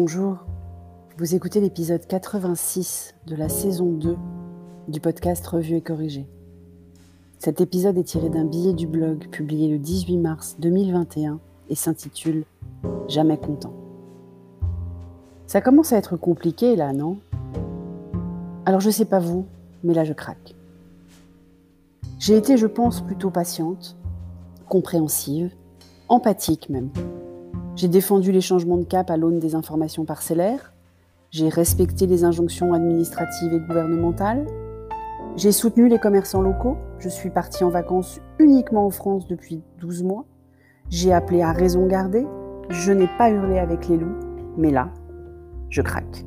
Bonjour, vous écoutez l'épisode 86 de la saison 2 du podcast Revue et Corrigé. Cet épisode est tiré d'un billet du blog publié le 18 mars 2021 et s'intitule Jamais content. Ça commence à être compliqué là, non? Alors je sais pas vous, mais là je craque. J'ai été, je pense, plutôt patiente, compréhensive, empathique même. J'ai défendu les changements de cap à l'aune des informations parcellaires. J'ai respecté les injonctions administratives et gouvernementales. J'ai soutenu les commerçants locaux. Je suis partie en vacances uniquement en France depuis 12 mois. J'ai appelé à raison garder. Je n'ai pas hurlé avec les loups. Mais là, je craque.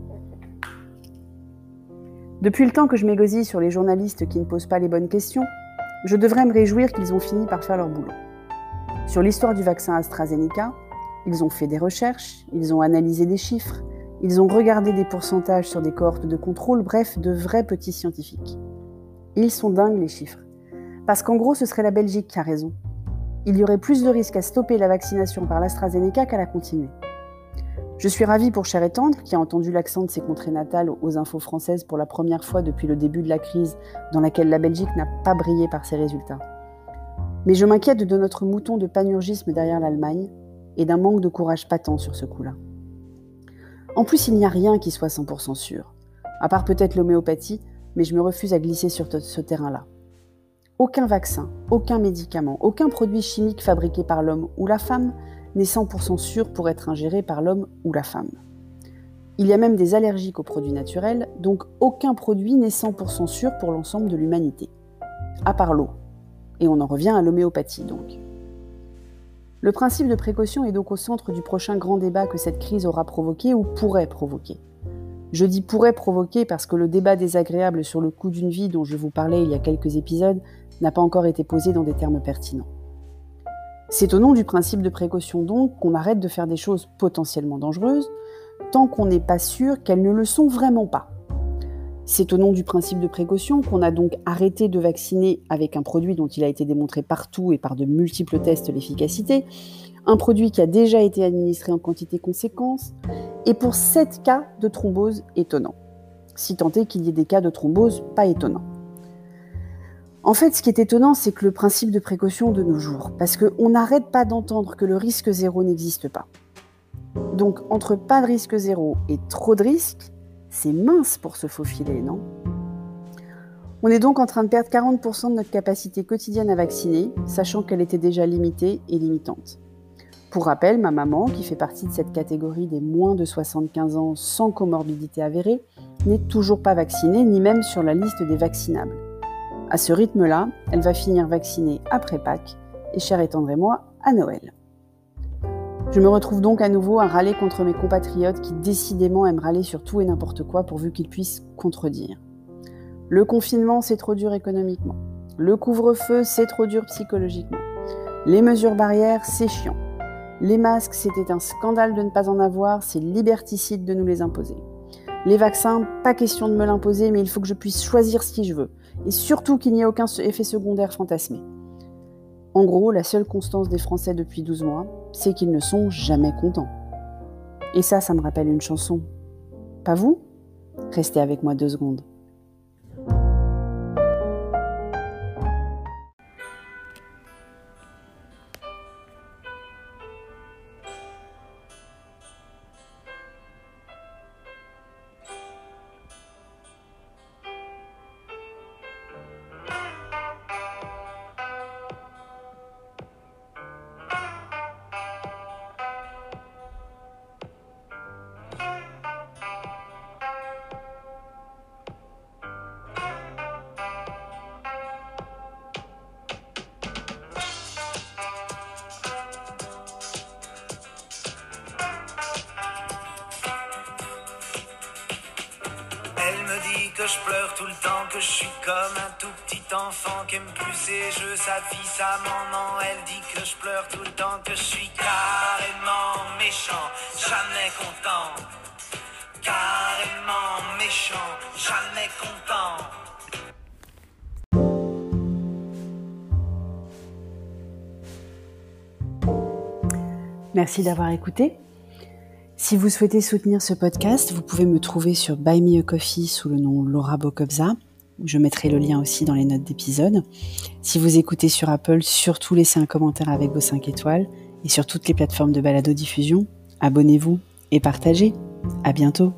Depuis le temps que je m'égosille sur les journalistes qui ne posent pas les bonnes questions, je devrais me réjouir qu'ils ont fini par faire leur boulot. Sur l'histoire du vaccin AstraZeneca, ils ont fait des recherches, ils ont analysé des chiffres, ils ont regardé des pourcentages sur des cohortes de contrôle, bref, de vrais petits scientifiques. ils sont dingues les chiffres. Parce qu'en gros, ce serait la Belgique qui a raison. Il y aurait plus de risques à stopper la vaccination par l'AstraZeneca qu'à la continuer. Je suis ravie pour Cher et Tendre, qui a entendu l'accent de ses contrées natales aux infos françaises pour la première fois depuis le début de la crise, dans laquelle la Belgique n'a pas brillé par ses résultats. Mais je m'inquiète de notre mouton de panurgisme derrière l'Allemagne, et d'un manque de courage patent sur ce coup-là. En plus, il n'y a rien qui soit 100% sûr, à part peut-être l'homéopathie, mais je me refuse à glisser sur ce terrain-là. Aucun vaccin, aucun médicament, aucun produit chimique fabriqué par l'homme ou la femme n'est 100% sûr pour être ingéré par l'homme ou la femme. Il y a même des allergiques aux produits naturels, donc aucun produit n'est 100% sûr pour l'ensemble de l'humanité. À part l'eau. Et on en revient à l'homéopathie donc. Le principe de précaution est donc au centre du prochain grand débat que cette crise aura provoqué ou pourrait provoquer. Je dis pourrait provoquer parce que le débat désagréable sur le coût d'une vie dont je vous parlais il y a quelques épisodes n'a pas encore été posé dans des termes pertinents. C'est au nom du principe de précaution donc qu'on arrête de faire des choses potentiellement dangereuses tant qu'on n'est pas sûr qu'elles ne le sont vraiment pas. C'est au nom du principe de précaution qu'on a donc arrêté de vacciner avec un produit dont il a été démontré partout et par de multiples tests l'efficacité, un produit qui a déjà été administré en quantité conséquente, et pour 7 cas de thrombose étonnants. Si tant est qu'il y ait des cas de thrombose pas étonnants. En fait, ce qui est étonnant, c'est que le principe de précaution de nos jours, parce qu'on n'arrête pas d'entendre que le risque zéro n'existe pas. Donc, entre pas de risque zéro et trop de risques, c'est mince pour se faufiler, non On est donc en train de perdre 40% de notre capacité quotidienne à vacciner, sachant qu'elle était déjà limitée et limitante. Pour rappel, ma maman, qui fait partie de cette catégorie des moins de 75 ans sans comorbidité avérée, n'est toujours pas vaccinée, ni même sur la liste des vaccinables. À ce rythme-là, elle va finir vaccinée après Pâques, et cher étendre moi, à Noël. Je me retrouve donc à nouveau à râler contre mes compatriotes qui décidément aiment râler sur tout et n'importe quoi pourvu qu'ils puissent contredire. Le confinement, c'est trop dur économiquement. Le couvre-feu, c'est trop dur psychologiquement. Les mesures barrières, c'est chiant. Les masques, c'était un scandale de ne pas en avoir, c'est liberticide de nous les imposer. Les vaccins, pas question de me l'imposer, mais il faut que je puisse choisir ce qui je veux. Et surtout qu'il n'y ait aucun effet secondaire fantasmé. En gros, la seule constance des Français depuis 12 mois, c'est qu'ils ne sont jamais contents. Et ça, ça me rappelle une chanson. Pas vous? Restez avec moi deux secondes. Que je pleure tout le temps, que je suis comme un tout petit enfant qui aime plus ses jeux, sa vie, sa maman. Elle dit que je pleure tout le temps, que je suis carrément méchant, jamais content. Carrément méchant, jamais content. Merci d'avoir écouté. Si vous souhaitez soutenir ce podcast, vous pouvez me trouver sur Buy Me a Coffee sous le nom Laura Bokobza. Je mettrai le lien aussi dans les notes d'épisode. Si vous écoutez sur Apple, surtout laissez un commentaire avec vos 5 étoiles. Et sur toutes les plateformes de balado-diffusion, abonnez-vous et partagez. À bientôt!